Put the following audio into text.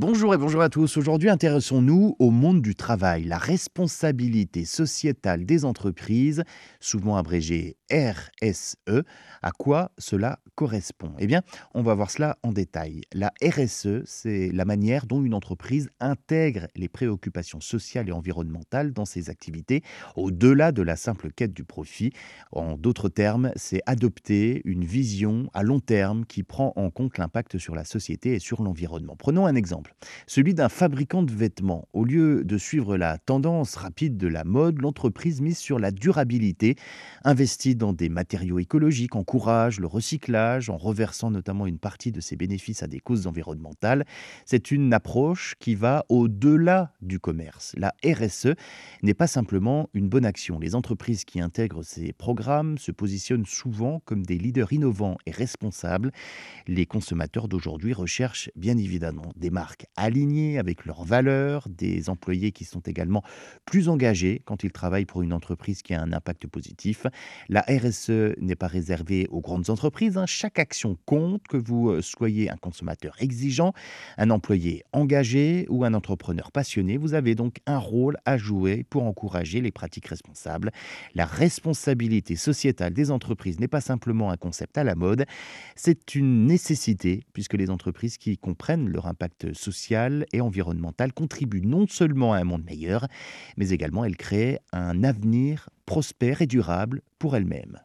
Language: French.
Bonjour et bonjour à tous. Aujourd'hui, intéressons-nous au monde du travail, la responsabilité sociétale des entreprises, souvent abrégée RSE. À quoi cela correspond? Eh bien, on va voir cela en détail. La RSE, c'est la manière dont une entreprise intègre les préoccupations sociales et environnementales dans ses activités, au-delà de la simple quête du profit. En d'autres termes, c'est adopter une vision à long terme qui prend en compte l'impact sur la société et sur l'environnement. Prenons un exemple celui d'un fabricant de vêtements. Au lieu de suivre la tendance rapide de la mode, l'entreprise mise sur la durabilité, investit dans des matériaux écologiques, encourage le recyclage en reversant notamment une partie de ses bénéfices à des causes environnementales. C'est une approche qui va au-delà du commerce. La RSE n'est pas simplement une bonne action. Les entreprises qui intègrent ces programmes se positionnent souvent comme des leaders innovants et responsables. Les consommateurs d'aujourd'hui recherchent bien évidemment des marques alignés avec leurs valeurs, des employés qui sont également plus engagés quand ils travaillent pour une entreprise qui a un impact positif. La RSE n'est pas réservée aux grandes entreprises. Hein. Chaque action compte, que vous euh, soyez un consommateur exigeant, un employé engagé ou un entrepreneur passionné. Vous avez donc un rôle à jouer pour encourager les pratiques responsables. La responsabilité sociétale des entreprises n'est pas simplement un concept à la mode, c'est une nécessité puisque les entreprises qui comprennent leur impact sociale et environnementale contribue non seulement à un monde meilleur, mais également elle crée un avenir prospère et durable pour elle-même.